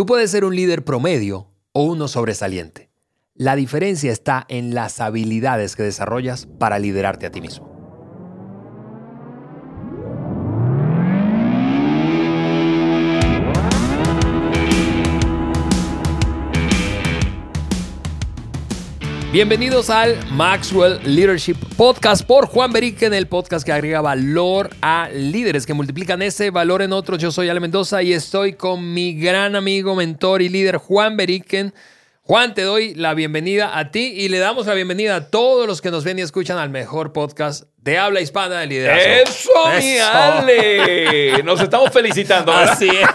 Tú puedes ser un líder promedio o uno sobresaliente. La diferencia está en las habilidades que desarrollas para liderarte a ti mismo. Bienvenidos al Maxwell Leadership Podcast por Juan Beriken, el podcast que agrega valor a líderes que multiplican ese valor en otros. Yo soy Ale Mendoza y estoy con mi gran amigo, mentor y líder Juan Beriken. Juan, te doy la bienvenida a ti y le damos la bienvenida a todos los que nos ven y escuchan al mejor podcast de habla hispana de liderazgo. ¡Eso, mi Ale! Nos estamos felicitando. ¿verdad? Así es.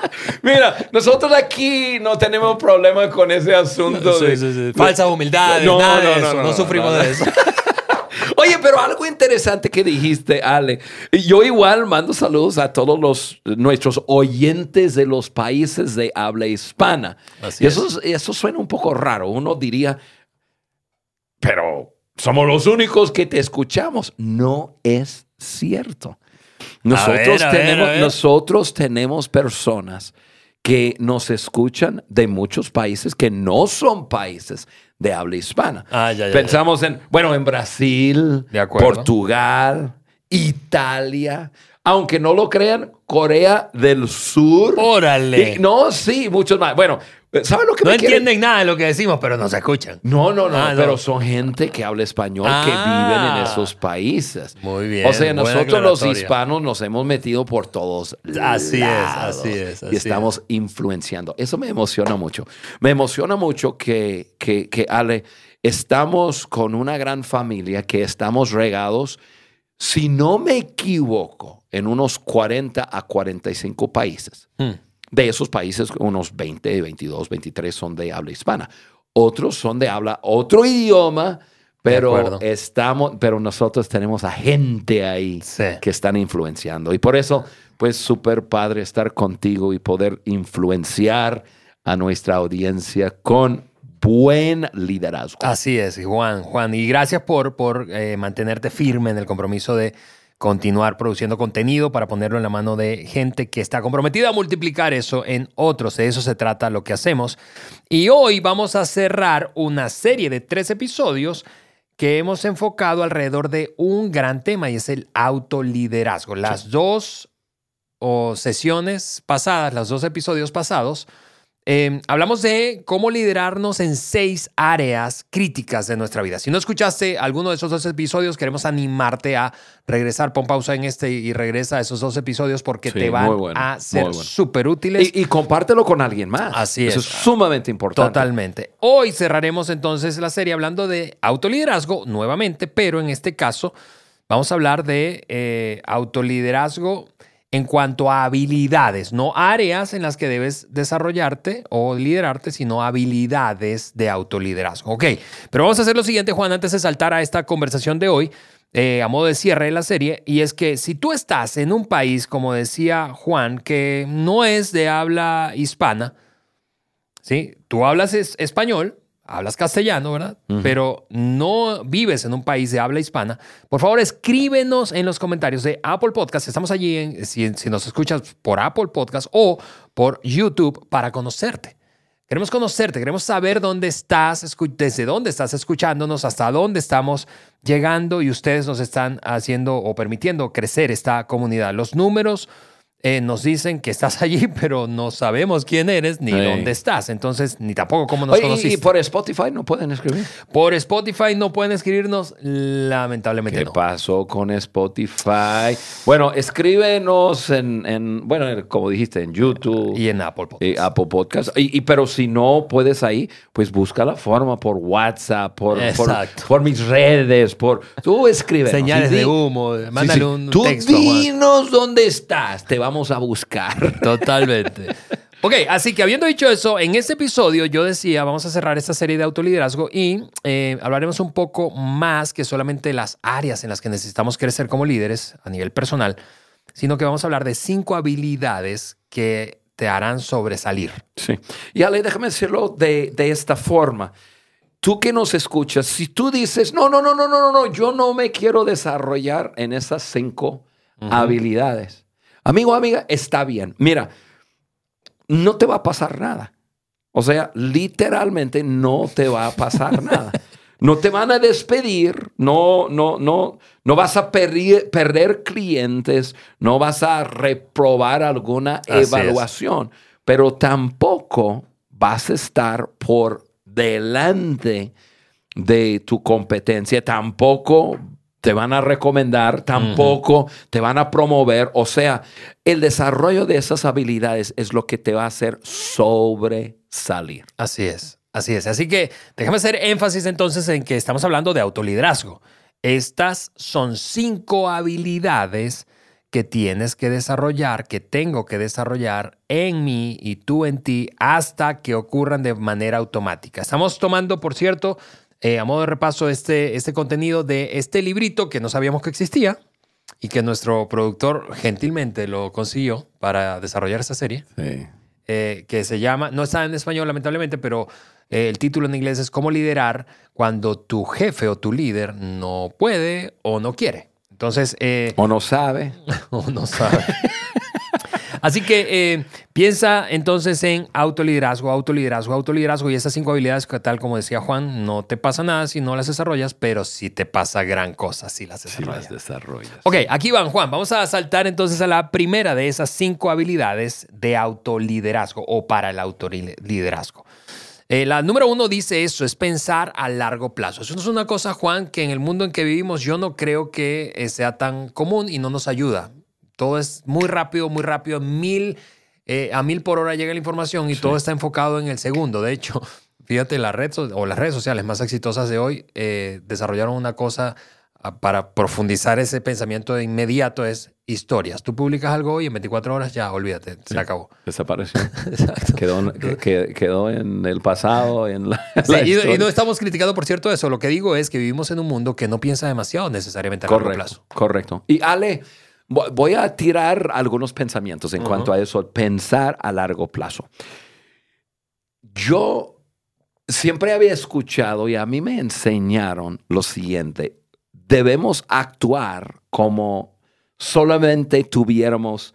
Mira, nosotros aquí no tenemos problema con ese asunto. de, Sí, sí, sí. Falsa humildad, No, nada no, de no, eso. sufrimos de eso. Oye, pero algo interesante que dijiste, Ale. Yo igual mando saludos a todos los nuestros oyentes de los países de habla hispana. Así y eso, es- eso suena un poco raro. Uno diría, pero somos los únicos que te escuchamos. No es cierto. Nosotros, ver, a ver, tenemos, a ver. nosotros tenemos personas que nos escuchan de muchos países que no son países de habla hispana. Ah, ya, ya, Pensamos en, bueno, en Brasil, De. Portugal, Italia, aunque no lo crean, Corea del Sur. Órale. Y- no, sí, muchos más. Bueno, ¿sabes lo que No me entienden nada de lo que decimos, pero nos escuchan. no, no, no, Ah, no. pero son gente que habla español que Ah. viven en esos países. Muy bien, O sea, buena nosotros los aclaratoria. hispanos nos hemos metido por todos Así es, lados así es, así y estamos influenciando. Eso me emociona mucho. Me emociona mucho que, que, que, Ale, estamos con una gran familia, que estamos regados, si no me equivoco, en unos 40 a 45 países. Hmm. De esos países, unos 20, 22, 23 son de habla hispana. Otros son de habla otro idioma, pero estamos, pero nosotros tenemos a gente ahí Sí. que están influenciando. Y por eso, pues súper padre estar contigo y poder influenciar a nuestra audiencia con buen liderazgo. Así es, Juan, Juan. Y gracias por, por eh, mantenerte firme en el compromiso de continuar produciendo contenido para ponerlo en la mano de gente que está comprometida a multiplicar eso en otros. De eso se trata lo que hacemos. Y hoy vamos a cerrar una serie de tres episodios que hemos enfocado alrededor de un gran tema y es el autoliderazgo. Las dos o sesiones pasadas, los dos episodios pasados, eh, hablamos de cómo liderarnos en seis áreas críticas de nuestra vida. Si no escuchaste alguno de esos dos episodios, queremos animarte a regresar, pon pausa en este y regresa a esos dos episodios porque Sí, te van bueno, a ser bueno. súper útiles. Y, y compártelo con alguien más. Así Eso es. es sumamente importante. Totalmente. Hoy cerraremos entonces la serie hablando de autoliderazgo nuevamente, pero en este caso vamos a hablar de eh, autoliderazgo en cuanto a habilidades, no áreas en las que debes desarrollarte o liderarte, sino habilidades de autoliderazgo. Ok, pero vamos a hacer lo siguiente, Juan, antes de saltar a esta conversación de hoy, eh, a modo de cierre de la serie, y es que si tú estás en un país, como decía Juan, que no es de habla hispana, ¿sí? Tú hablas es- español, hablas castellano, ¿verdad? Pero no vives en un país de habla hispana. Por favor, escríbenos en los comentarios de Apple Podcast. Estamos allí, en, si, si nos escuchas por Apple Podcast o por YouTube para conocerte. Queremos conocerte, queremos saber dónde estás, desde dónde estás escuchándonos, hasta dónde estamos llegando y ustedes nos están haciendo o permitiendo crecer esta comunidad. Los números eh, nos dicen que estás allí, pero no sabemos quién eres ni Sí. dónde estás. Entonces, ni tampoco cómo nos Oye, conociste. y por Spotify no pueden escribir. Por Spotify no pueden escribirnos, lamentablemente ¿Qué no. pasó con Spotify? Bueno, escríbenos en, en, bueno, en- como dijiste, en YouTube. Y en Apple Podcast. y Apple Podcast. Y, y- pero si no puedes ahí, pues busca la forma por WhatsApp, por, por, mis redes, por tú escribe. Señales de humo, mándale un Tú texto. Juan. dinos dónde estás, te vamos a buscar. Totalmente. Ok, así que habiendo dicho eso, en este episodio yo decía, vamos a cerrar esta serie de autoliderazgo y eh, hablaremos un poco más que solamente las áreas en las que necesitamos crecer como líderes a nivel personal, sino que vamos a hablar de cinco habilidades que te harán sobresalir. Sí. Y Ale, déjame decirlo de, de esta forma. Tú que nos escuchas, si tú dices, no, no, no, no, no, no, no, yo no me quiero desarrollar en esas cinco habilidades. Amigo, amiga, está bien. Mira, no te va a pasar nada. O sea, literalmente no te va a pasar nada. No te van a despedir, no, no, no, no vas a perder, perder clientes, no vas a reprobar alguna evaluación, pero tampoco vas a estar por delante de tu competencia, tampoco te van a recomendar, tampoco te van a promover. O sea, el desarrollo de esas habilidades es lo que te va a hacer sobresalir. Así es, así es. Así que déjame hacer énfasis entonces en que estamos hablando de autoliderazgo. Estas son cinco habilidades que tienes que desarrollar, que tengo que desarrollar en mí y tú en ti hasta que ocurran de manera automática. Estamos tomando, por cierto, eh, a modo de repaso, este, este contenido de este librito que no sabíamos que existía y que nuestro productor gentilmente lo consiguió para desarrollar esta serie. Eh, que se llama, no está en español lamentablemente, pero eh, el título en inglés es Cómo liderar cuando tu jefe o tu líder no puede o no quiere. Entonces... o no sabe. o no sabe. Así que eh, piensa entonces en autoliderazgo, autoliderazgo, autoliderazgo y esas cinco habilidades que tal como decía Juan, no te pasa nada si no las desarrollas, pero sí te pasa gran cosa si las desarrollas. Si las desarrollas. Ok, aquí van Juan, vamos a saltar entonces a la primera de esas cinco habilidades de autoliderazgo o para el autoliderazgo. Eh, la número uno dice eso, es pensar a largo plazo. Eso es una cosa, Juan, que en el mundo en que vivimos yo no creo que eh, sea tan común y no nos ayuda. Todo es muy rápido, muy rápido. Mil, eh, a mil por hora llega la información y todo está enfocado en el segundo. De hecho, fíjate, la red o las redes sociales más exitosas de hoy eh, desarrollaron una cosa ah, para profundizar ese pensamiento de inmediato es historias. Tú publicas algo hoy en 24 horas, ya olvídate, se acabó. Desapareció. Exacto. Quedó, quedó, en el pasado, en la, y, y, no estamos criticando, por cierto, eso. Lo que digo es que vivimos en un mundo que no piensa demasiado necesariamente a largo plazo. Correcto. Y Ale, Voy a tirar algunos pensamientos en cuanto a eso, pensar a largo plazo. Yo siempre había escuchado y a mí me enseñaron lo siguiente, debemos actuar como solamente tuviéramos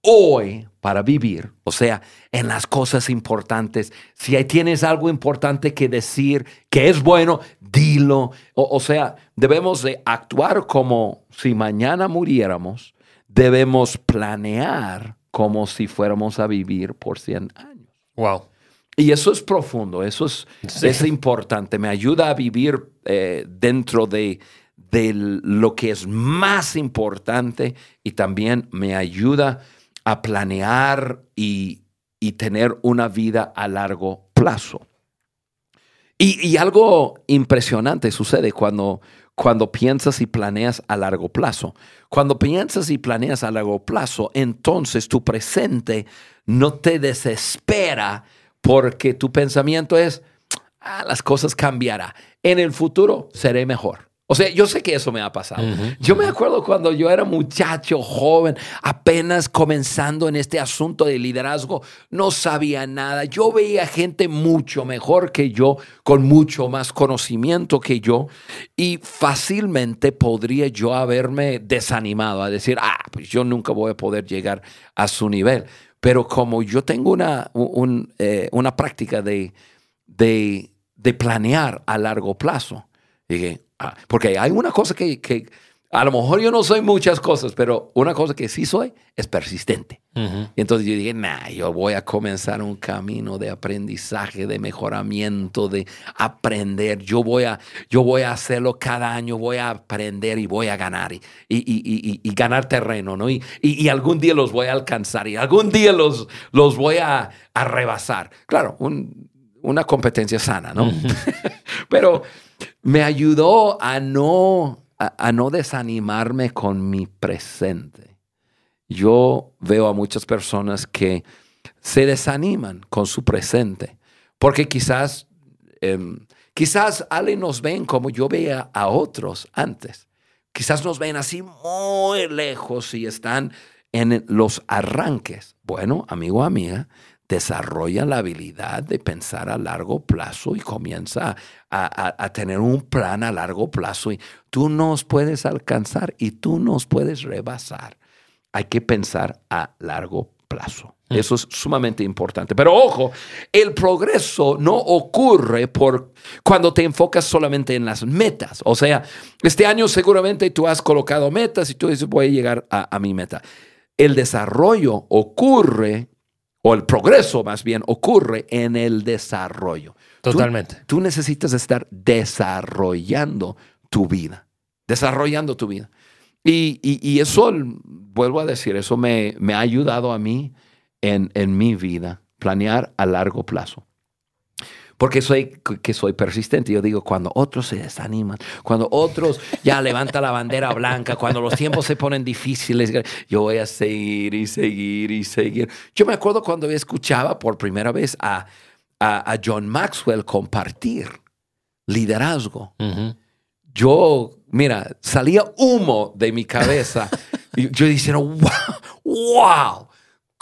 hoy para vivir, o sea, en las cosas importantes. Si tienes algo importante que decir, que es bueno, dilo. O, sea, debemos de actuar como si mañana muriéramos. Debemos planear como si fuéramos a vivir por 100 años. Wow. Y eso es profundo, eso es, es importante. Me ayuda a vivir eh, dentro de, de lo que es más importante y también me ayuda a planear y, tener una vida a largo plazo. Y, algo impresionante sucede cuando, cuando piensas y planeas a largo plazo. Cuando piensas y planeas a largo plazo, entonces tu presente no te desespera porque tu pensamiento es, ah, las cosas cambiarán. En el futuro seré mejor. O sea, yo sé que eso me ha pasado. yo me acuerdo cuando yo era muchacho, joven, apenas comenzando en este asunto de liderazgo, no sabía nada. Yo veía gente mucho mejor que yo, con mucho más conocimiento que yo, y fácilmente podría yo haberme desanimado a decir, ah, pues yo nunca voy a poder llegar a su nivel. Pero como yo tengo una, eh, una práctica de, de, de planear a largo plazo, dije, Ah, porque hay una cosa que, que, a lo mejor yo no soy muchas cosas, pero una cosa que sí soy es persistente. Y entonces yo dije, nah, yo voy a comenzar un camino de aprendizaje, de mejoramiento, de aprender. Yo voy a, yo voy a hacerlo cada año, voy a aprender y voy a ganar y, y, y, y ganar terreno, ¿no? Y, algún día los voy a alcanzar y algún día los, los voy a, a rebasar. Claro, un, una competencia sana, ¿no? pero me ayudó a no, a, no desanimarme con mi presente. Yo veo a muchas personas que se desaniman con su presente, porque quizás, em, quizás alguien nos ven como yo veía a otros antes. Quizás nos ven así muy lejos y están en los arranques. Bueno, amigo, amiga, desarrolla la habilidad de pensar a largo plazo y comienza a, tener un plan a largo plazo y tú nos puedes alcanzar y tú nos puedes rebasar. Hay que pensar a largo plazo. Eso es sumamente importante. Pero ojo, el progreso no ocurre por cuando te enfocas solamente en las metas. O sea, este año seguramente tú has colocado metas y tú dices, voy a llegar a, a mi meta. El desarrollo ocurre, o el progreso más bien, ocurre en el desarrollo. Tú- Totalmente. Tú, necesitas estar desarrollando tu vida, desarrollando tu vida. Y, y- y eso, vuelvo a decir, eso me, me ha ayudado a mí en, en mi vida, planear a largo plazo. Porque soy, que soy persistente. Yo digo, cuando otros se desaniman, cuando otros ya levantan la bandera blanca, cuando los tiempos se ponen difíciles, yo voy a seguir y seguir y seguir. Yo me acuerdo cuando escuchaba por primera vez a, a, a John Maxwell compartir liderazgo. Yo, mira, salía humo de mi cabeza. y yo diciendo, wow, wow,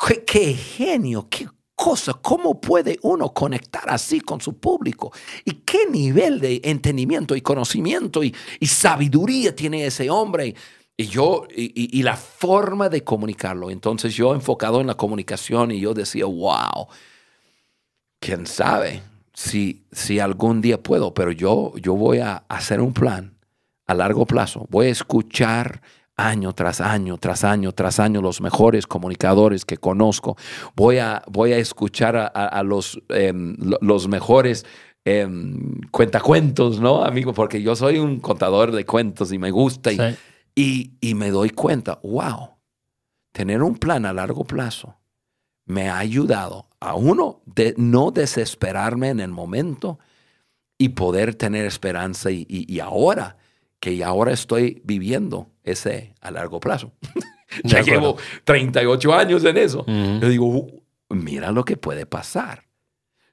qué, qué genio, qué cosa, cómo puede uno conectar así con su público y qué nivel de entendimiento y conocimiento y, sabiduría tiene ese hombre. Y yo, y la forma de comunicarlo. Entonces yo enfocado en la comunicación y yo decía, wow, quién sabe si, si algún día puedo, pero yo, yo voy a hacer un plan a largo plazo. Voy a escuchar año tras año, tras año, tras año los mejores comunicadores que conozco. Voy a, voy a escuchar a, a- a los, em, lo- los mejores em, cuentacuentos, ¿no, amigo? Porque yo soy un contador de cuentos y me gusta. Y, Sí. y, y me doy cuenta, wow, tener un plan a largo plazo me ha ayudado a uno de no desesperarme en el momento y poder tener esperanza y, y- y ahora que ahora estoy viviendo ese a largo plazo. Ya llevo 38 años en eso. Yo digo, "Uh, mira lo que puede pasar.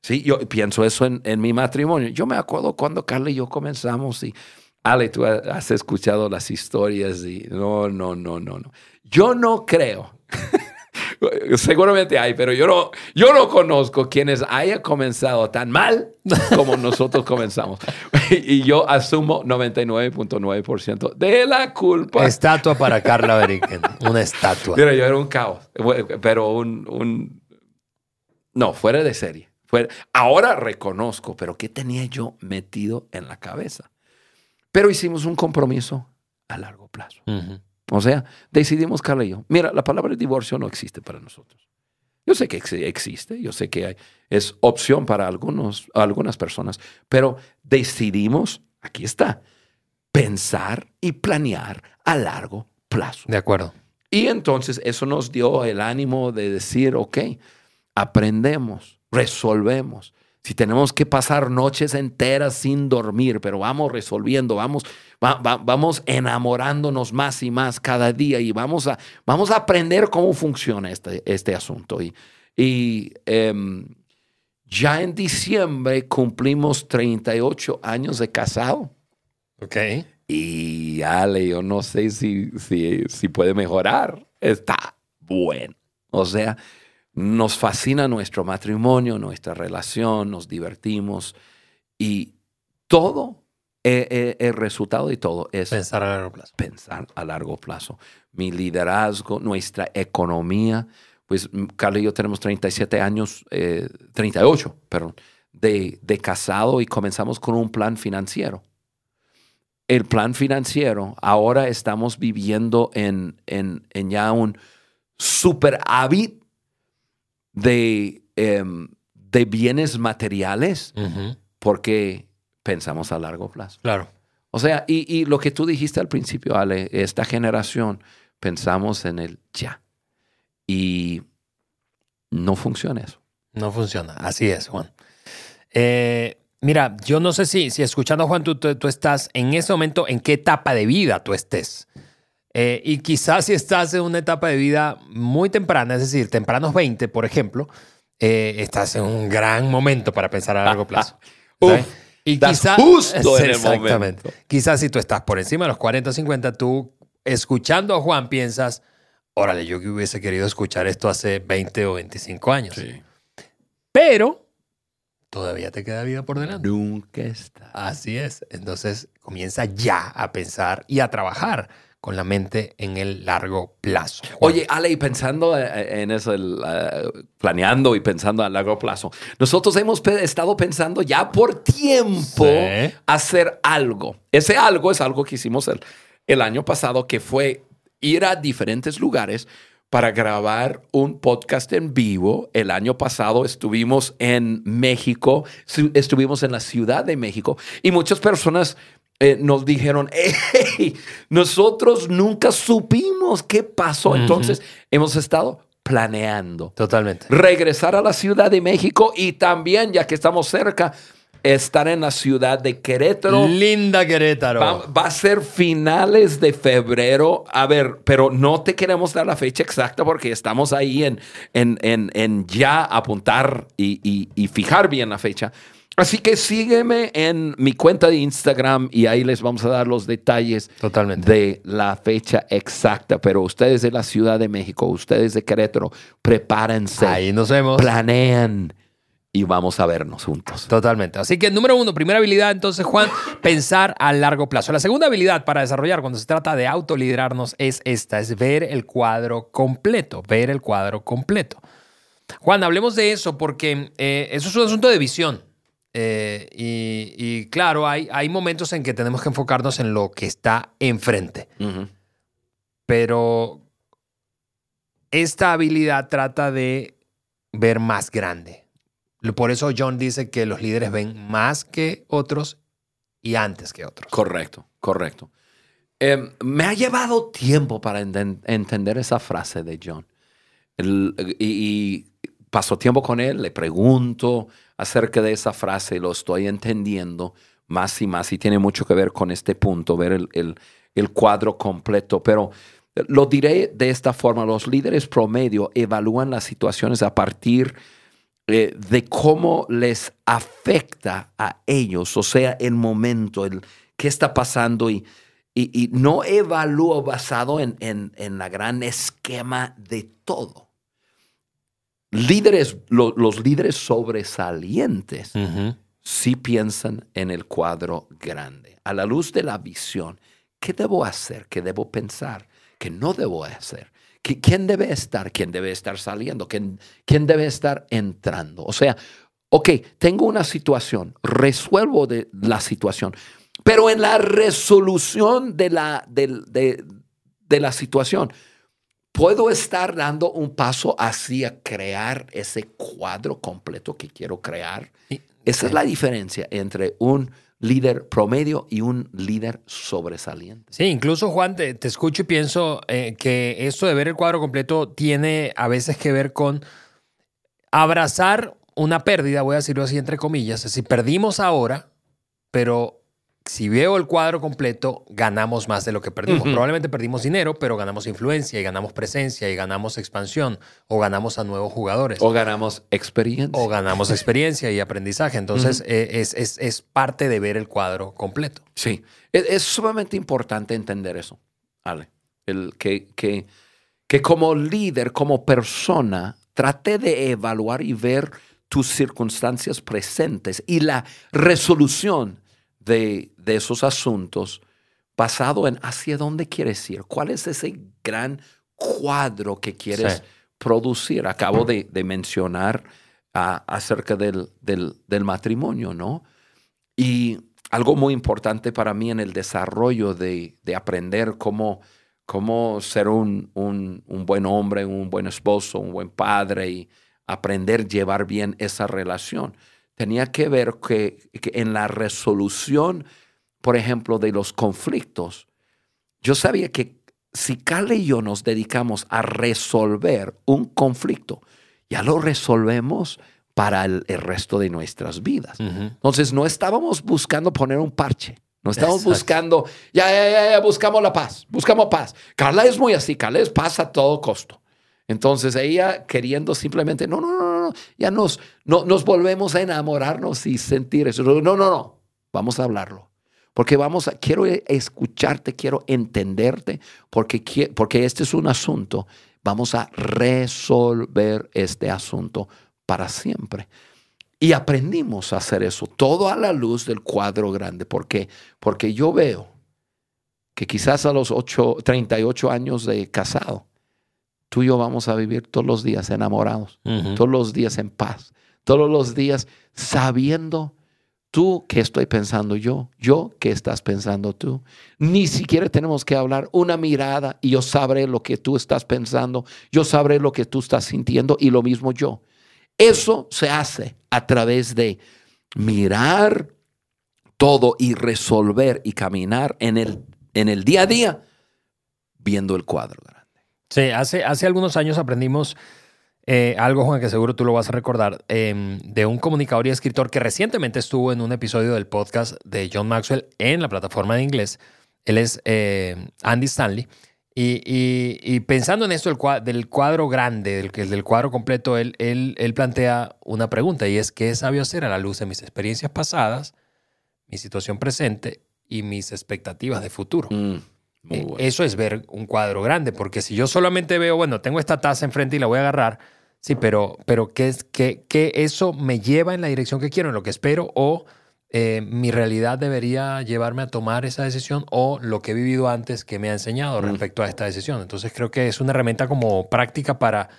Sí, yo pienso eso en, en mi matrimonio. Yo me acuerdo cuando Carla y yo comenzamos y, Ale, tú ha- has escuchado las historias y no, no, no, no, no. Yo no creo. Seguramente hay, pero yo no, yo no conozco quienes haya comenzado tan mal como nosotros comenzamos. y yo asumo 99.9% de la culpa. Estatua para Carla Beriken. Una estatua. Mira, yo era un caos, pero un, un- no, fuera de serie. Fuera- Ahora reconozco, pero ¿qué tenía yo metido en la cabeza? Pero hicimos un compromiso a largo plazo. Ujú. O sea, decidimos, Carla y yo, mira, la palabra divorcio no existe para nosotros. Yo sé que ex- existe, yo sé que hay- es opción para algunos, algunas personas, pero decidimos, aquí está, pensar y planear a largo plazo. De acuerdo. Y entonces eso nos dio el ánimo de decir, ok, aprendemos, resolvemos. Si tenemos que pasar noches enteras sin dormir, pero vamos resolviendo, vamos, va- va- vamos enamorándonos más y más cada día y vamos a, vamos a aprender cómo funciona este, este asunto. Y, y em, ya en diciembre cumplimos 38 años de casado. Ok. Y Ale, yo no sé si, si, si puede mejorar. Está bueno. O sea, nos fascina nuestro matrimonio, nuestra relación, nos divertimos y todo, eh, eh, el resultado de todo es Pensar a largo plazo. pensar a largo plazo. Mi liderazgo, nuestra economía, pues mm, Carla y yo tenemos 37 años, eh, 38, perdón, de, de casado y comenzamos con un plan financiero. El plan financiero, ahora estamos viviendo en, en, en ya un superávit de, em, de bienes materiales porque pensamos a largo plazo. Claro. O sea, y, y lo que tú dijiste al principio, Ale, esta generación pensamos en el ya. Y no funciona eso. No funciona. Así es, Juan. Eh, mira, yo no sé si, si escuchando a Juan, tú, tú, tú estás en ese momento, en qué etapa de vida tú estés. Eh, y quizás si estás en una etapa de vida muy temprana, es decir, tempranos 20, por ejemplo, eh, estás en un gran momento para pensar a largo plazo. Y estás justo en el Exactamente. momento. Quizás si tú estás por encima de los 40 o 50, tú escuchando a Juan piensas, órale, yo que hubiese querido escuchar esto hace 20 o 25 años. Pero todavía te queda vida por delante. Nunca está. Así es. Entonces comienza ya a pensar y a trabajar con la mente en el largo plazo. Oye, Ale, y pensando eh, en eso, eh, planeando y pensando a largo plazo, nosotros hemos estado pensando ya por tiempo hacer algo. Ese algo es algo que hicimos el, el año pasado, que fue ir a diferentes lugares para grabar un podcast en vivo. El año pasado estuvimos en México, estuvimos en la Ciudad de México y muchas personas eh, nos dijeron, hey, nosotros nunca supimos qué pasó. Entonces, hemos estado planeando. Totalmente. Regresar a la Ciudad de México y también, ya que estamos cerca, estar en la ciudad de Querétaro. Linda Querétaro. Va, a ser finales de febrero. A ver, pero no te queremos dar la fecha exacta porque estamos ahí en, en, en, ya apuntar y, y fijar bien la fecha. Así que sígueme en mi cuenta de Instagram y ahí les vamos a dar los detalles Totalmente. de la fecha exacta. Pero ustedes de la Ciudad de México, ustedes de Querétaro, prepárense. Ahí nos vemos. Planean y vamos a vernos juntos. Totalmente. Así que número uno, primera habilidad, entonces Juan, pensar a largo plazo. La segunda habilidad para desarrollar cuando se trata de autoliderarnos es esta, es ver el cuadro completo, ver el cuadro completo. Juan, hablemos de eso porque eh, eso es un asunto de visión. Eh, y, claro, hay, hay momentos en que tenemos que enfocarnos en lo que está enfrente. Pero esta habilidad trata de ver más grande. Por eso John dice que los líderes ven más que otros y antes que otros. Correcto, correcto. Em, me ha llevado tiempo para entender esa frase de John. y, y, paso tiempo con él, le pregunto, acerca de esa frase, lo estoy entendiendo más y más y tiene mucho que ver con este punto, ver el, el, cuadro completo. Pero lo diré de esta forma, los líderes promedio evalúan las situaciones a partir eh, de cómo les afecta a ellos, o sea, el momento, el qué está pasando y, y, no evalúo basado en, en, en la gran esquema de todo líderes, los líderes sobresalientes sí piensan en el cuadro grande. A la luz de la visión, ¿qué debo hacer? ¿Qué debo pensar? ¿Qué no debo hacer? ¿Quién debe estar? ¿Quién debe estar saliendo? ¿Quién, quién debe estar entrando? O sea, ok, tengo una situación, resuelvo de la situación, pero en la resolución de la, de, de la situación, puedo estar dando un paso hacia crear ese cuadro completo que quiero crear. Esa es la diferencia entre un líder promedio y un líder sobresaliente. Sí, incluso Juan, te, escucho y pienso eh, que esto de ver el cuadro completo tiene a veces que ver con abrazar una pérdida, voy a decirlo así entre comillas, si perdimos ahora, pero si veo el cuadro completo, ganamos más de lo que perdimos. Probablemente perdimos dinero, pero ganamos influencia y ganamos presencia y ganamos expansión o ganamos a nuevos jugadores. O ganamos experiencia. O ganamos experiencia y aprendizaje. Entonces, eh, es, es, parte de ver el cuadro completo. Sí, es, sumamente importante entender eso, Ale. El que, que, que como líder, como persona, trate de evaluar y ver tus circunstancias presentes y la resolución de, esos asuntos basado en hacia dónde quieres ir, cuál es ese gran cuadro que quieres producir. Acabo de, mencionar acerca del, del, matrimonio, ¿no? Y algo muy importante para mí en el desarrollo de, aprender cómo, cómo ser un, un, un, buen hombre, un buen esposo, un buen padre y aprender a llevar bien esa relación tenía que ver que, en la resolución, por ejemplo, de los conflictos, yo sabía que si Carla y yo nos dedicamos a resolver un conflicto, ya lo resolvemos para el, resto de nuestras vidas. Entonces, no estábamos buscando poner un parche. No estábamos buscando, ya, ya, ya, buscamos la paz, buscamos paz. Carla es muy así, Carla es paz a todo costo. Entonces ella queriendo simplemente, no, no, no, no, ya nos, no, nos volvemos a enamorarnos y sentir eso. No, no, no, vamos a hablarlo. Porque vamos a, quiero escucharte, quiero entenderte, porque, porque este es un asunto. Vamos a resolver este asunto para siempre. Y aprendimos a hacer eso, todo a la luz del cuadro grande. ¿Por qué? Porque yo veo que quizás a los 8, 38 años de casado, tú y yo vamos a vivir todos los días enamorados, todos los días en paz, todos los días sabiendo tú qué estoy pensando yo, yo qué estás pensando tú. Ni siquiera tenemos que hablar una mirada y yo sabré lo que tú estás pensando, yo sabré lo que tú estás sintiendo y lo mismo yo. Eso se hace a través de mirar todo y resolver y caminar en el, en el día a día viendo el cuadro grande. Sí, hace, hace algunos años aprendimos eh, algo, Juan, que seguro tú lo vas a recordar, em, de un comunicador y escritor que recientemente estuvo en un episodio del podcast de John Maxwell en la plataforma de inglés. Él es eh, Andy Stanley. Y, pensando en esto del cua- del cuadro grande, del, cuadro completo, él, él, plantea una pregunta y es, ¿qué sabio hacer a la luz de mis experiencias pasadas, mi situación presente y mis expectativas de futuro? Mm, muy Eh, bueno. Eso es ver un cuadro grande, porque si yo solamente veo, bueno, tengo esta taza enfrente y la voy a agarrar, sí, pero, pero ¿qué, es, qué, qué eso me lleva en la dirección que quiero, en lo que espero, o eh, mi realidad debería llevarme a tomar esa decisión, o lo que he vivido antes que me ha enseñado respecto a esta decisión? Entonces creo que es una herramienta como práctica para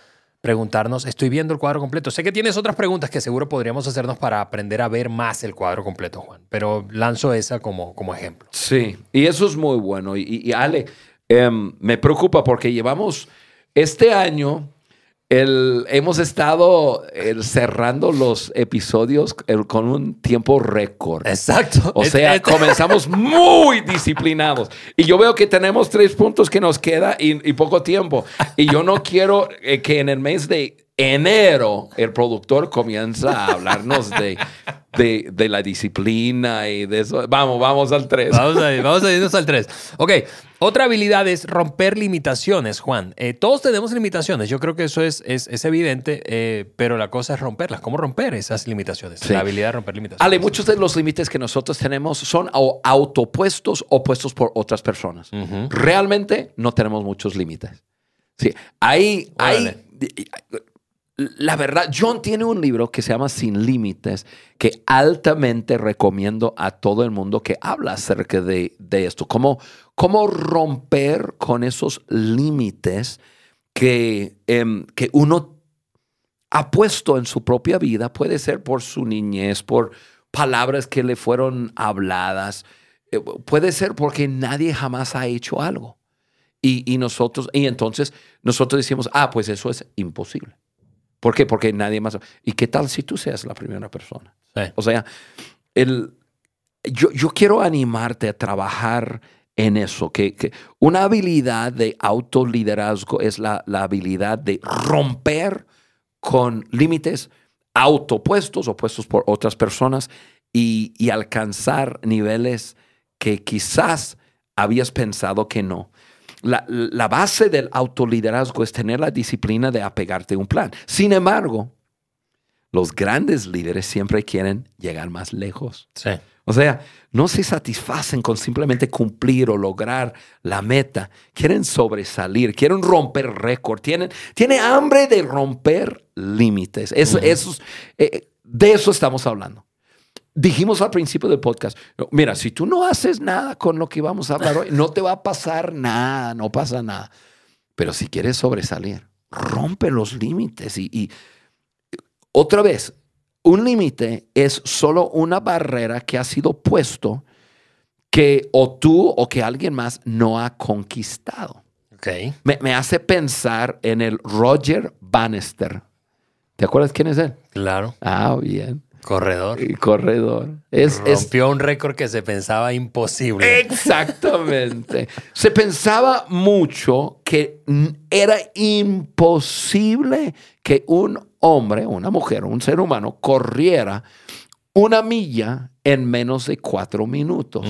preguntarnos, estoy viendo el cuadro completo. Sé que tienes otras preguntas que seguro podríamos hacernos para aprender a ver más el cuadro completo, Juan, pero lanzo esa como, como ejemplo. Sí, y eso es muy bueno. Y, Ale, em, me preocupa porque llevamos este año, el, hemos estado el, cerrando los episodios el, con un tiempo récord. Exacto. O sea, comenzamos muy disciplinados. Y yo veo que tenemos tres puntos que nos queda y, y poco tiempo. Y yo no quiero eh, que en el mes de enero el productor comienza a hablarnos de, de, de la disciplina y de eso. Vamos, vamos al tres. Vamos a ir, vamos a irnos al 3. Ok, otra habilidad es romper limitaciones, Juan. Eh, todos tenemos limitaciones, yo creo que eso es, es, es evidente, eh, pero la cosa es romperlas. ¿Cómo romper esas limitaciones? Sí. La habilidad de romper limitaciones. Ale, muchos de los límites que nosotros tenemos son autopuestos o puestos por otras personas. Realmente no tenemos muchos límites. Sí, hay, Órale. La verdad, John tiene un libro que se llama Sin Límites, que altamente recomiendo a todo el mundo que habla acerca de, de esto, cómo, cómo romper con esos límites que, em, que uno ha puesto en su propia vida, puede ser por su niñez, por palabras que le fueron habladas, eh, puede ser porque nadie jamás ha hecho algo. Y, y nosotros, y entonces nosotros decimos, ah, pues eso es imposible. ¿Por qué? Porque nadie más. ¿Y qué tal si tú seas la primera persona? Sí. O sea, el, yo, yo quiero animarte a trabajar en eso, que, que una habilidad de autoliderazgo es la, la habilidad de romper con límites autopuestos o puestos por otras personas y, y alcanzar niveles que quizás habías pensado que no. La, la base del autoliderazgo es tener la disciplina de apegarte a un plan. Sin embargo, los grandes líderes siempre quieren llegar más lejos. Sí. O sea, no se satisfacen con simplemente cumplir o lograr la meta. Quieren sobresalir, quieren romper récord, tienen, tienen hambre de romper límites. Eso, esos- eh, de eso estamos hablando. Dijimos al principio del podcast, mira, si tú no haces nada con lo que vamos a hablar hoy, no te va a pasar nada, no pasa nada. Pero si quieres sobresalir, rompe los límites y, y otra vez, un límite es solo una barrera que ha sido puesto que o tú o que alguien más no ha conquistado. Ok. Me, me hace pensar en el Roger Bannister. ¿Te acuerdas quién es él? Claro. Ah, bien. Corredor. Corredor. Es, es- Rompió un récord que se pensaba imposible. Exactamente. Se pensaba mucho que era imposible que un hombre, una mujer, un ser humano corriera una milla en menos de cuatro minutos.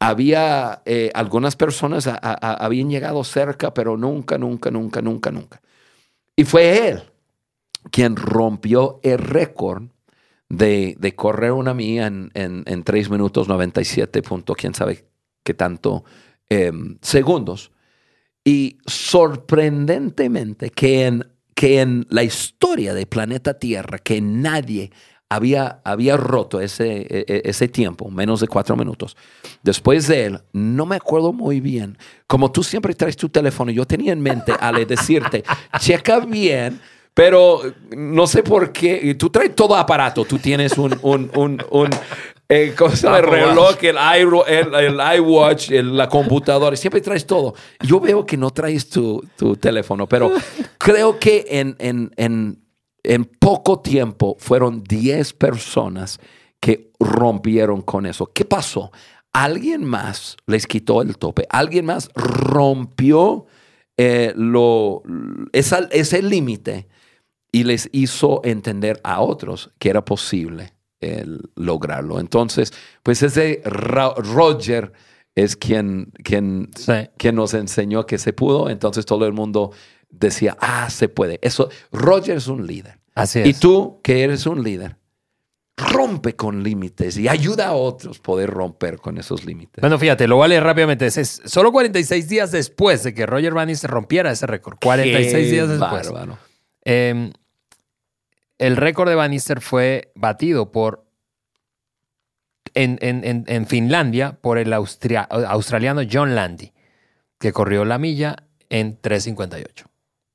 Había eh, algunas personas a- a- a- habían llegado cerca, pero nunca, nunca, nunca, nunca, nunca. Y fue él quien rompió el récord de, de correr una milla en, en, en 3 minutos 97 punto, quién sabe qué tanto em, segundos. Y sorprendentemente que en, que en la historia del planeta Tierra, que nadie había, había roto ese, e- e- ese tiempo, menos de cuatro minutos. Después de él, no me acuerdo muy bien. Como tú siempre traes tu teléfono, yo tenía en mente, Ale, decirte, checa bien, pero no sé por qué. Tú traes todo aparato. Tú tienes un, un, un, un eh, cosa Apple reloj, el, iRo- el, el iWatch, el- la computadora. Siempre traes todo. Yo veo que no traes tu, tu teléfono, pero creo que en, en, en, en poco tiempo fueron 10 personas que rompieron con eso. ¿Qué pasó? Alguien más les quitó el tope. Alguien más rompió eh, lo, esa- ese límite y les hizo entender a otros que era posible el lograrlo. Entonces, pues ese Ra- Roger es quien, quien, Sí. quien nos enseñó que se pudo. Entonces todo el mundo decía, ah, se puede. Eso, Roger es un líder. Así es. Y tú, que eres un líder, rompe con límites y ayuda a otros poder romper con esos límites. Bueno, fíjate, lo voy a leer rápidamente. Es- solo 46 días después de que Roger Bannister rompiera ese récord. 46 Qué días después. bárbaro. Eh, el récord de Bannister fue batido por en, en- en- Finlandia por el austria- australiano John Landy, que corrió la milla en 3.58,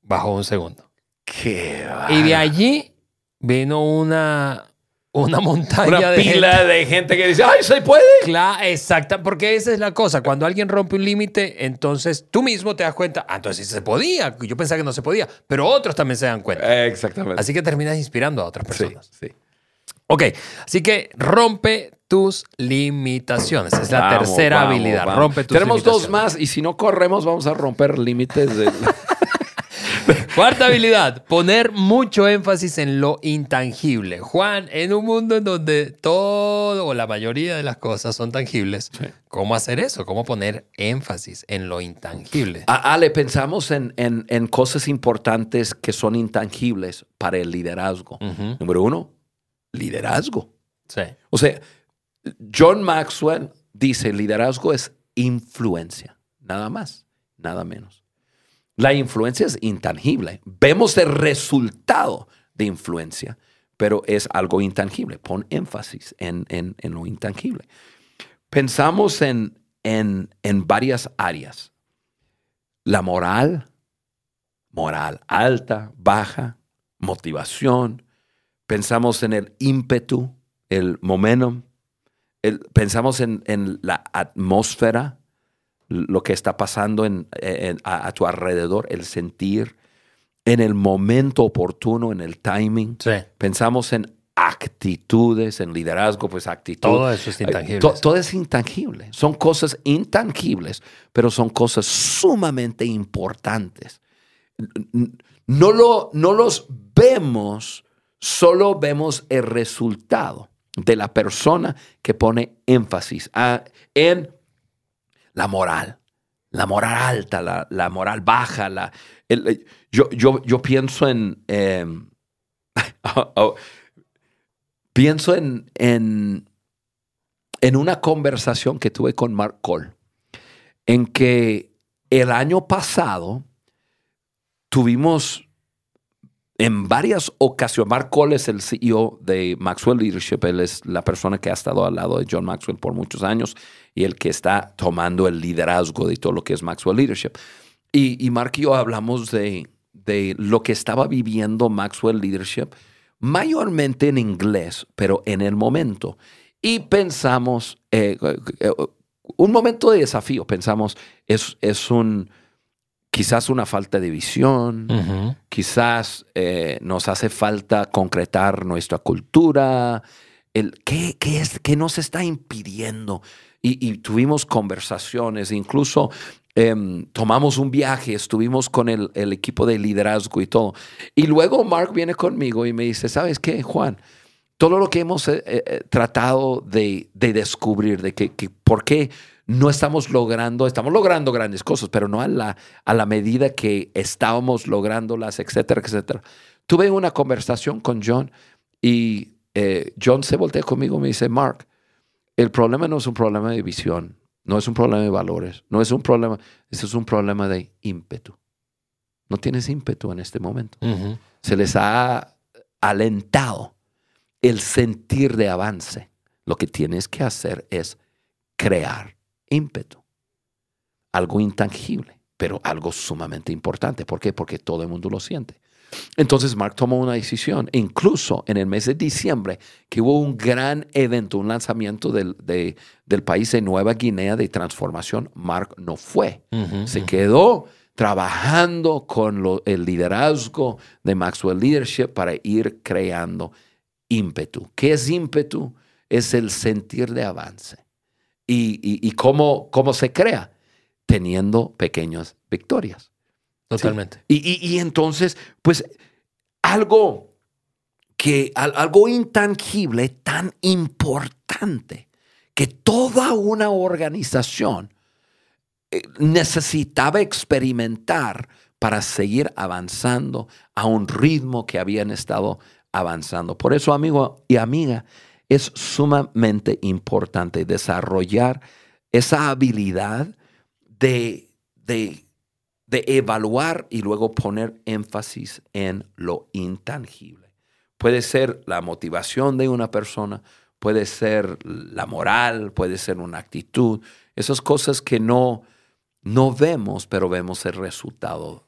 bajo un segundo. Qué Y de allí vino una, una montaña Una de pila gente. de gente que dice, ¡ay, se puede! Claro, exacta, porque esa es la cosa. Cuando alguien rompe un límite, entonces tú mismo te das cuenta, ah, entonces sí se podía. Yo pensaba que no se podía, pero otros también se dan cuenta. Exactamente. Así que terminas inspirando a otras sí, personas. sí. Ok, así que rompe tus limitaciones. Es la Vamos, tercera vamos, habilidad. vamos. Rompe tus Tenemos dos más y si no corremos vamos a romper límites. de- Cuarta habilidad, poner mucho énfasis en lo intangible. Juan, en un mundo en donde todo o la mayoría de las cosas son tangibles, Sí. ¿cómo hacer eso? ¿Cómo poner énfasis en lo intangible? A- Ale, pensamos en, en- en cosas importantes que son intangibles para el liderazgo. Ujú, Número uno, liderazgo. Sí. O sea, John Maxwell dice, liderazgo es influencia, nada más, nada menos. La influencia es intangible. Vemos el resultado de influencia, pero es algo intangible. Pon énfasis en, en- en lo intangible. Pensamos en, en, en varias áreas. La moral, moral alta, baja, motivación. Pensamos en el ímpetu, el momentum. pensamos en, en la atmósfera, lo que está pasando en- en- a, a tu alrededor, el sentir, en el momento oportuno, en el timing. Sí. Pensamos en actitudes, en liderazgo, pues actitud. Todo eso es intangible. to- todo es intangible. Son cosas intangibles, pero son cosas sumamente importantes. No, lo, no los vemos, solo vemos el resultado de la persona que pone énfasis a- en la moral. La moral alta, la, la moral baja. La, el- yo, yo, yo pienso en... em, oh, pienso en, en, en una conversación que tuve con Mark Cole, en que el año pasado tuvimos en varias ocasiones, Mark Cole es el CEO de Maxwell Leadership, él es la persona que ha estado al lado de John Maxwell por muchos años y el que está tomando el liderazgo de todo lo que es Maxwell Leadership. Y, Mark y yo hablamos de, de lo que estaba viviendo Maxwell Leadership, mayormente en inglés, pero en el momento. Y pensamos, eh, eh, un momento de desafío, pensamos, es, es un, quizás una falta de visión, quizás eh, nos hace falta concretar nuestra cultura, el, ¿qué, qué es, ¿qué nos está impidiendo? Y, y tuvimos conversaciones, incluso em, tomamos un viaje, estuvimos con el, el equipo de liderazgo y todo. Y luego Mark viene conmigo y me dice, ¿sabes qué, Juan? Todo lo que hemos eh, eh, tratado de, de descubrir, de que, que por qué no estamos logrando, estamos logrando grandes cosas, pero no a la, a la medida que estábamos lográndolas, etcétera, etcétera. Tuve una conversación con John y eh, John se voltea conmigo y me dice, Mark, el problema no es un problema de visión, no es un problema de valores, no es un problema, eso es un problema de ímpetu. No tienes ímpetu en este momento. Se les ha alentado el sentir de avance, lo que tienes que hacer es crear ímpetu, algo intangible, pero algo sumamente importante. ¿Por qué? Porque todo el mundo lo siente. Entonces Mark tomó una decisión, incluso en el mes de diciembre, que hubo un gran evento, un lanzamiento del, del país de Nueva Guinea de transformación. Mark no fue, se quedó trabajando con el liderazgo de Maxwell Leadership para ir creando ímpetu. ¿Qué es ímpetu? Es el sentir de avance. ¿Y, cómo, cómo se crea? Teniendo pequeñas victorias. Totalmente. Y, entonces, pues algo que, algo intangible, tan importante, que toda una organización eh, necesitaba experimentar para seguir avanzando a un ritmo que habían estado avanzando. Por eso, amigo y amiga, es sumamente importante desarrollar esa habilidad de, de de evaluar y luego poner énfasis en lo intangible. Puede ser la motivación de una persona, puede ser la moral, puede ser una actitud, esas cosas que no, no vemos, pero vemos el resultado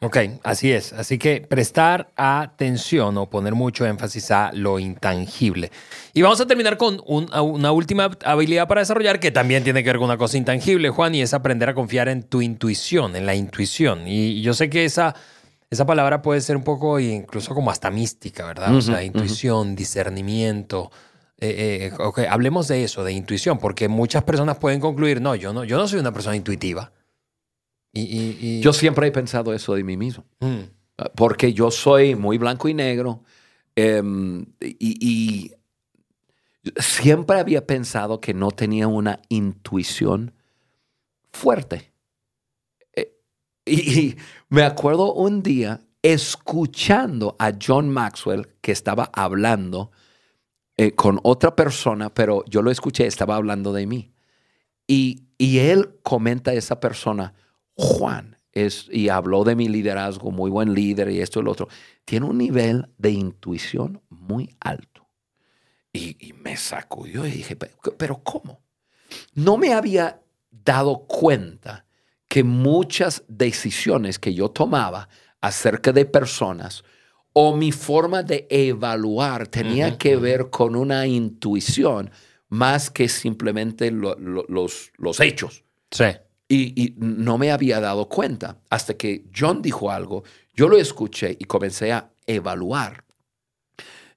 Ok, así es. Así que prestar atención o poner mucho énfasis a lo intangible. Y vamos a terminar con una última habilidad para desarrollar que también tiene que ver con una cosa intangible, Juan, y es aprender a confiar en tu intuición, en la intuición. Y yo sé que esa, esa palabra puede ser un poco incluso como hasta mística, ¿verdad? o sea, intuición, discernimiento. Eh, eh, hablemos de eso, de intuición, porque muchas personas pueden concluir, no, yo no, yo no soy una persona intuitiva. Yo siempre he pensado eso de mí mismo. Mm. Porque yo soy muy blanco y negro. Em, y, siempre había pensado que no tenía una intuición fuerte. Eh, y, me acuerdo un día escuchando a John Maxwell que estaba hablando eh, con otra persona, pero yo lo escuché, estaba hablando de mí. Y, y él comenta a esa persona, Juan es, y habló de mi liderazgo, muy buen líder y esto y lo otro, tiene un nivel de intuición muy alto. Y, me sacudió y dije, pero ¿cómo? No me había dado cuenta que muchas decisiones que yo tomaba acerca de personas o mi forma de evaluar tenía que ver con una intuición más que simplemente los, los hechos. Sí. Y, no me había dado cuenta hasta que John dijo algo, yo lo escuché y comencé a evaluar.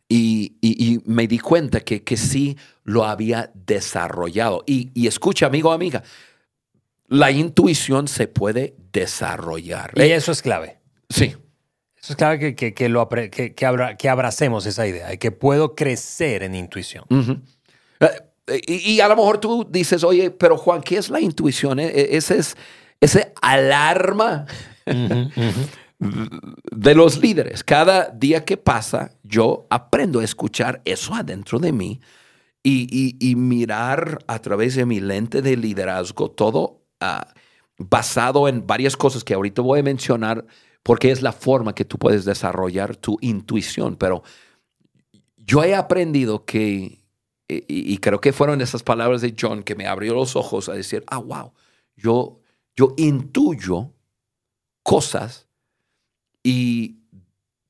Y, me di cuenta que, que, sí lo había desarrollado. Y, escucha, amigo, amiga, la intuición se puede desarrollar. Y eso es clave. Sí. Eso es clave que, que, lo, que, que, abracemos esa idea, de que puedo crecer en intuición. Y, a lo mejor tú dices, oye, pero Juan, ¿qué es la intuición? E, e, ese es ese alarma de los líderes. Cada día que pasa, yo aprendo a escuchar eso adentro de mí y, mirar a través de mi lente de liderazgo todo ah, basado en varias cosas que ahorita voy a mencionar porque es la forma que tú puedes desarrollar tu intuición. Pero yo he aprendido que y, creo que fueron esas palabras de John que me abrió los ojos a decir, ah, wow, yo, yo intuyo cosas y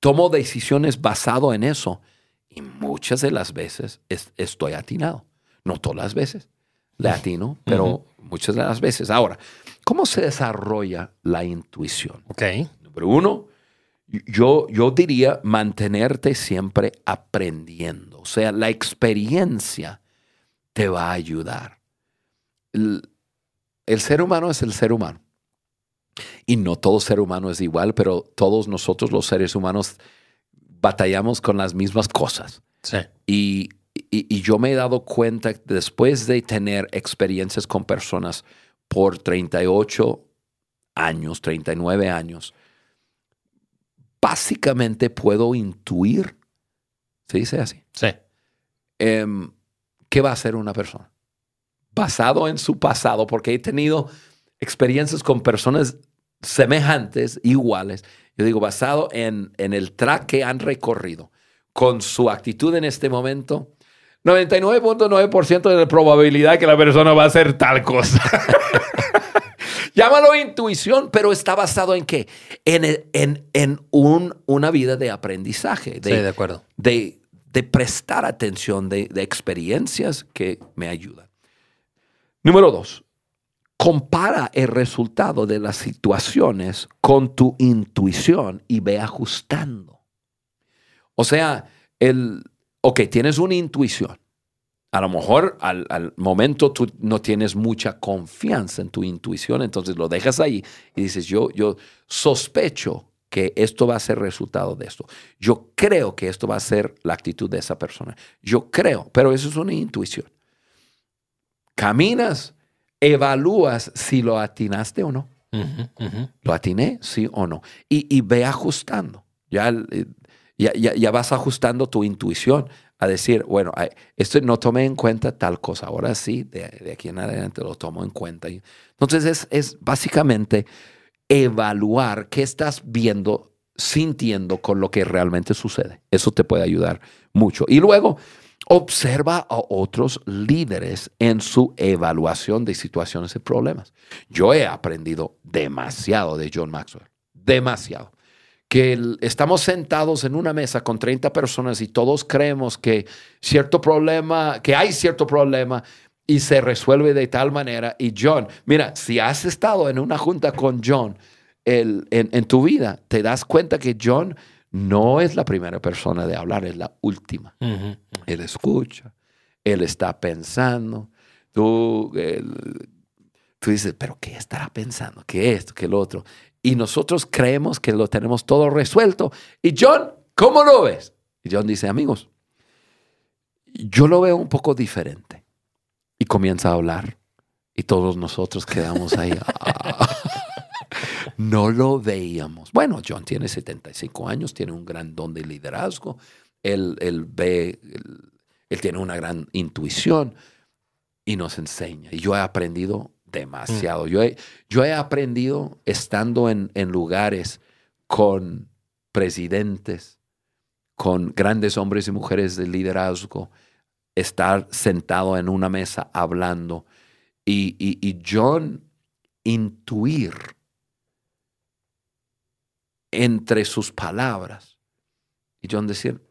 tomo decisiones basado en eso. Y muchas de las veces estoy atinado. No todas las veces le atino, pero muchas de las veces. Ahora, ¿cómo se desarrolla la intuición? Ok. Número uno, yo, yo diría mantenerte siempre aprendiendo. O sea, la experiencia te va a ayudar. El, ser humano es el ser humano. Y no todo ser humano es igual, pero todos nosotros los seres humanos batallamos con las mismas cosas. Sí. Y, y, yo me he dado cuenta después de tener experiencias con personas por 38 años, 39 años, básicamente puedo intuir, ¿se dice así? Sí. Em, ¿Qué va a hacer una persona? Basado en su pasado, porque he tenido experiencias con personas semejantes, iguales. Yo digo, basado en, en el track que han recorrido, con su actitud en este momento, 99.9% de la probabilidad que la persona va a hacer tal cosa. Llámalo intuición, pero está basado en qué? En, en, un, una vida de aprendizaje. De, sí, de acuerdo. De, de prestar atención, de, de experiencias que me ayudan. Número dos, compara el resultado de las situaciones con tu intuición y ve ajustando. O sea, el, ok, tienes una intuición. A lo mejor al, momento tú no tienes mucha confianza en tu intuición, entonces lo dejas ahí y dices, yo, yo sospecho que esto va a ser resultado de esto. Yo creo que esto va a ser la actitud de esa persona. Yo creo, pero eso es una intuición. Caminas, evalúas si lo atinaste o no. ¿Lo atiné? Sí o no. Y, y ve ajustando. Ya eh, ya, vas ajustando tu intuición a decir, bueno, esto no tomé en cuenta tal cosa, ahora sí, de, aquí en adelante lo tomo en cuenta. Entonces es, es básicamente evaluar qué estás viendo, sintiendo con lo que realmente sucede. Eso te puede ayudar mucho. Y luego, observa a otros líderes en su evaluación de situaciones y problemas. Yo he aprendido demasiado de John Maxwell, demasiado que estamos sentados en una mesa con 30 personas y todos creemos que cierto problema, que hay cierto problema y se resuelve de tal manera. Y John, mira, si has estado en una junta con John en, en, tu vida, te das cuenta que John no es la primera persona de hablar, es la última. Él escucha, él está pensando. Tú, tú dices, pero ¿qué estará pensando? ¿Qué esto? ¿Qué lo otro? Y nosotros creemos que lo tenemos todo resuelto. Y John, ¿cómo lo ves? Y John dice, amigos, yo lo veo un poco diferente. Y comienza a hablar. Y todos nosotros quedamos ahí. Ah, no lo veíamos. Bueno, John tiene 75 años, tiene un gran don de liderazgo. Él, él ve, él tiene una gran intuición y nos enseña. Y yo he aprendido demasiado. Yo, he, yo he aprendido estando en, en lugares con presidentes, con grandes hombres y mujeres de liderazgo, estar sentado en una mesa hablando y, y, John intuir entre sus palabras. Y John decir,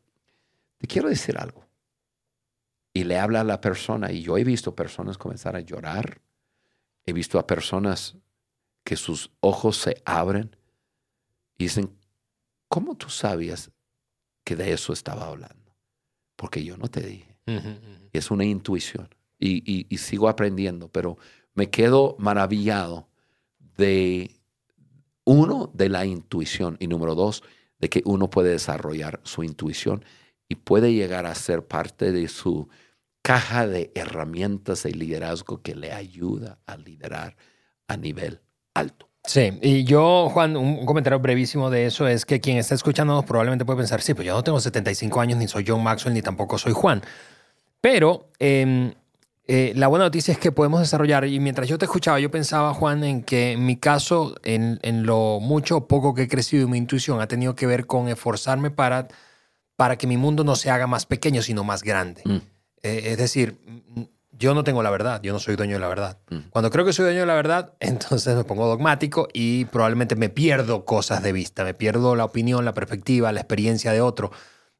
te quiero decir algo. Y le habla a la persona, y yo he visto personas comenzar a llorar, He visto a personas que sus ojos se abren y dicen, ¿cómo tú sabías que de eso estaba hablando? Porque yo no te dije. Es una intuición y, y, sigo aprendiendo, pero me quedo maravillado de, uno, de la intuición y número dos, de que uno puede desarrollar su intuición y puede llegar a ser parte de su caja de herramientas de liderazgo que le ayuda a liderar a nivel alto. Sí, y yo, Juan, un comentario brevísimo de eso es que quien está escuchándonos probablemente puede pensar, sí, pues yo no tengo 75 años, ni soy John Maxwell, ni tampoco soy Juan. Pero em, eh, la buena noticia es que podemos desarrollar, y mientras yo te escuchaba, yo pensaba, Juan, en que en mi caso, en, en lo mucho o poco que he crecido y mi intuición ha tenido que ver con esforzarme para, para que mi mundo no se haga más pequeño, sino más grande. Mm. Eh, es decir, yo no tengo la verdad, yo no soy dueño de la verdad. Cuando creo que soy dueño de la verdad, entonces me pongo dogmático y probablemente me pierdo cosas de vista, me pierdo la opinión, la perspectiva, la experiencia de otro,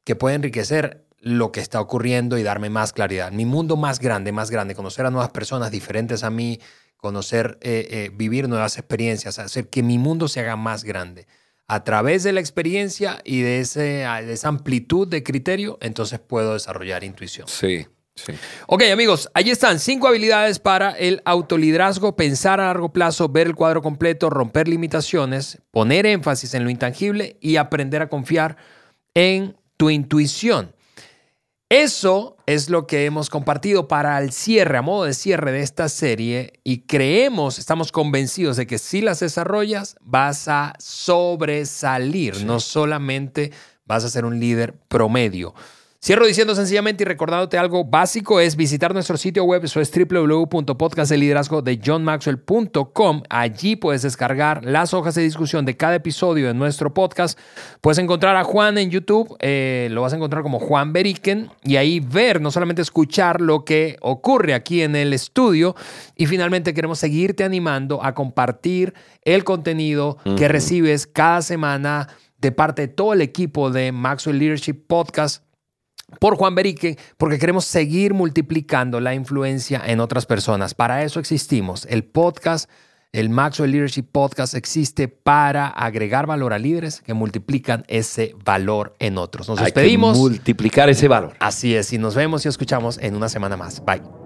que puede enriquecer lo que está ocurriendo y darme más claridad. Mi mundo más grande, más grande, conocer a nuevas personas diferentes a mí, conocer, eh, eh, vivir nuevas experiencias, hacer que mi mundo se haga más grande. A través de la experiencia y de, ese, de esa amplitud de criterio, entonces puedo desarrollar intuición. Sí, Sí. Ok, amigos, ahí están cinco habilidades para el autoliderazgo, pensar a largo plazo, ver el cuadro completo, romper limitaciones, poner énfasis en lo intangible y aprender a confiar en tu intuición. Eso es lo que hemos compartido para el cierre, a modo de cierre de esta serie y creemos, estamos convencidos de que si las desarrollas vas a sobresalir, no solamente vas a ser un líder promedio Cierro diciendo sencillamente y recordándote algo básico es visitar nuestro sitio web, eso es www.podcastdeliderazgo de johnmaxwell.com. Allí puedes descargar las hojas de discusión de cada episodio de nuestro podcast. Puedes encontrar a Juan en YouTube, eh, lo vas a encontrar como Juan Beriken y ahí ver, no solamente escuchar lo que ocurre aquí en el estudio y finalmente queremos seguirte animando a compartir el contenido que recibes cada semana de parte de todo el equipo de Maxwell Leadership Podcast por Juan Berique, porque queremos seguir multiplicando la influencia en otras personas. Para eso existimos. El podcast, el Maxwell Leadership Podcast existe para agregar valor a líderes que multiplican ese valor en otros. Nos Hay que despedimos. multiplicar ese valor. Así es, y nos vemos y escuchamos en una semana más. Bye.